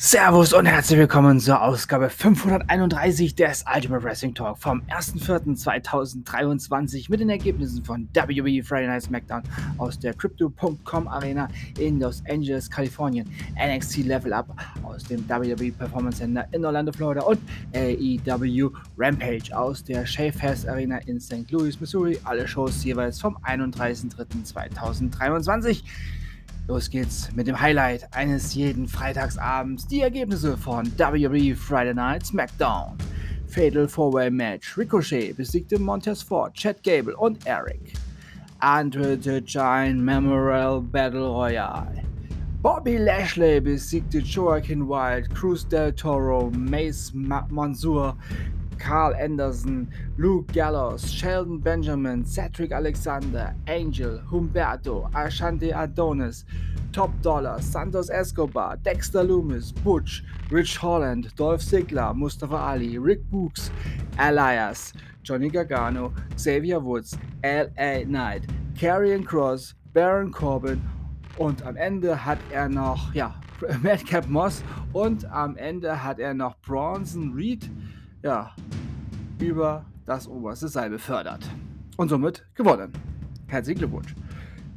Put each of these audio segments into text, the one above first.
Servus und herzlich willkommen zur Ausgabe 531 des Ultimate Wrestling Talk vom 1.4.2023 mit den Ergebnissen von WWE Friday Night SmackDown aus der Crypto.com Arena in Los Angeles, Kalifornien, NXT Level Up aus dem WWE Performance Center in Orlando, Florida und AEW Rampage aus der Shayfest Arena in St. Louis, Missouri. Alle Shows jeweils vom 31.03.2023. Los geht's mit dem Highlight eines jeden Freitagsabends. Die Ergebnisse von WWE Friday Night SmackDown. Fatal Four-Way Match. Ricochet besiegte Montez Ford, Chad Gable und Eric. Andre the Giant Memorial Battle Royale. Bobby Lashley besiegte Joaquin Wild, Cruz del Toro, Mace Ma Mansour, Carl Anderson, Luke Gallows, Sheldon Benjamin, Cedric Alexander, Angel, Humberto, Ashante Adonis, Top Dollar, Santos Escobar, Dexter Loomis, Butch, Rich Holland, Dolph Ziggler, Mustafa Ali, Rick Books, Elias, Johnny Gargano, Xavier Woods, L.A. Knight, Karrion Cross, Baron Corbin und am Ende hat er noch, ja, Madcap Moss und am Ende hat er noch Bronson Reed, ja, über das oberste Seil befördert. Und somit gewonnen. Herzlichen Glückwunsch.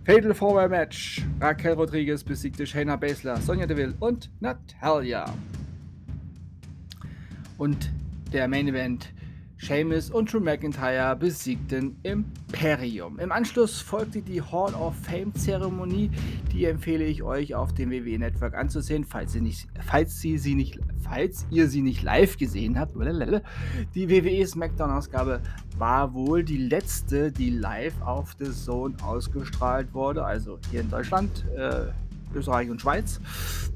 Fatal Four Match. Raquel Rodriguez besiegte Shayna Baszler, Sonja Deville und Natalia. Und der Main Event Sheamus und Drew McIntyre besiegten Imperium. Im Anschluss folgte die Hall of Fame Zeremonie, die empfehle ich euch auf dem WWE Network anzusehen, falls ihr, nicht, falls, sie, sie nicht, falls ihr sie nicht live gesehen habt. Die WWE Smackdown Ausgabe war wohl die letzte, die live auf The Zone ausgestrahlt wurde, also hier in Deutschland. Äh, Österreich und Schweiz.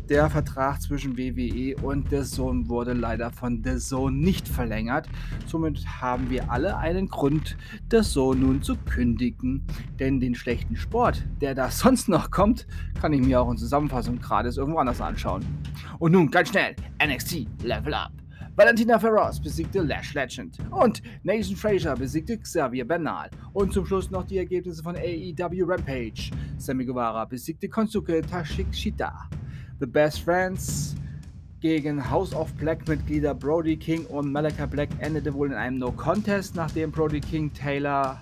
Der Vertrag zwischen WWE und The Zone wurde leider von The Zone nicht verlängert. Somit haben wir alle einen Grund, The Zone nun zu kündigen. Denn den schlechten Sport, der da sonst noch kommt, kann ich mir auch in Zusammenfassung gerade irgendwo anders anschauen. Und nun ganz schnell, NXT Level Up. Valentina Ferros besiegte Lash Legend und Nathan Frazier besiegte Xavier Bernal. Und zum Schluss noch die Ergebnisse von AEW Rampage. Sammy Guevara besiegte Konsuke Tashikshita. The Best Friends gegen House of Black-Mitglieder Brody King und Malaka Black endete wohl in einem No-Contest, nachdem Brody King Taylor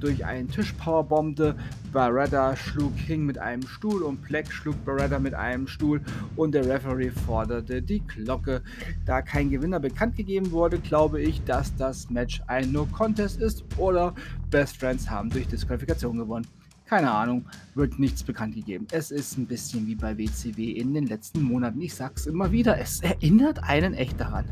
durch einen Tisch powerbombte. Barretta schlug King mit einem Stuhl und Black schlug Barretta mit einem Stuhl und der Referee forderte die Glocke. Da kein Gewinner bekannt gegeben wurde, glaube ich, dass das Match ein No-Contest ist oder Best Friends haben durch Disqualifikation gewonnen. Keine Ahnung, wird nichts bekannt gegeben. Es ist ein bisschen wie bei WCW in den letzten Monaten. Ich sag's immer wieder, es erinnert einen echt daran.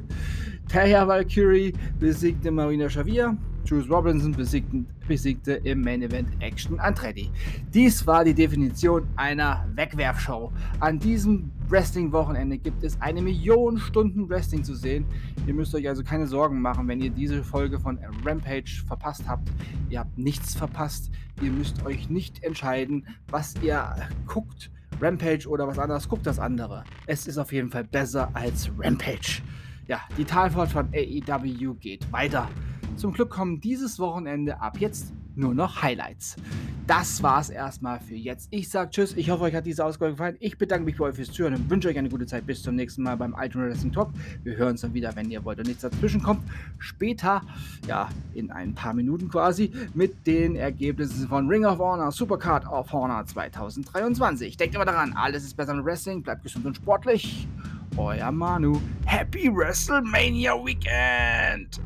Taya Valkyrie besiegte Marina Xavier. Juice Robinson besiegte, besiegte im Main Event Action Andretti. Dies war die Definition einer Wegwerfshow. An diesem Wrestling-Wochenende gibt es eine Million Stunden Wrestling zu sehen. Ihr müsst euch also keine Sorgen machen, wenn ihr diese Folge von Rampage verpasst habt. Ihr habt nichts verpasst. Ihr müsst euch nicht entscheiden, was ihr guckt. Rampage oder was anderes, guckt das andere. Es ist auf jeden Fall besser als Rampage. Ja, die Talfahrt von AEW geht weiter. Zum Glück kommen dieses Wochenende ab jetzt nur noch Highlights. Das war's erstmal für jetzt. Ich sag Tschüss. Ich hoffe, euch hat diese Ausgabe gefallen. Ich bedanke mich bei euch fürs Zuhören und wünsche euch eine gute Zeit. Bis zum nächsten Mal beim Ultimate Wrestling Talk. Wir hören uns dann wieder, wenn ihr wollt und nichts dazwischen kommt. Später, ja, in ein paar Minuten quasi, mit den Ergebnissen von Ring of Honor, Supercard of Honor 2023. Denkt immer daran, alles ist besser mit Wrestling. Bleibt gesund und sportlich. Euer Manu. Happy WrestleMania Weekend!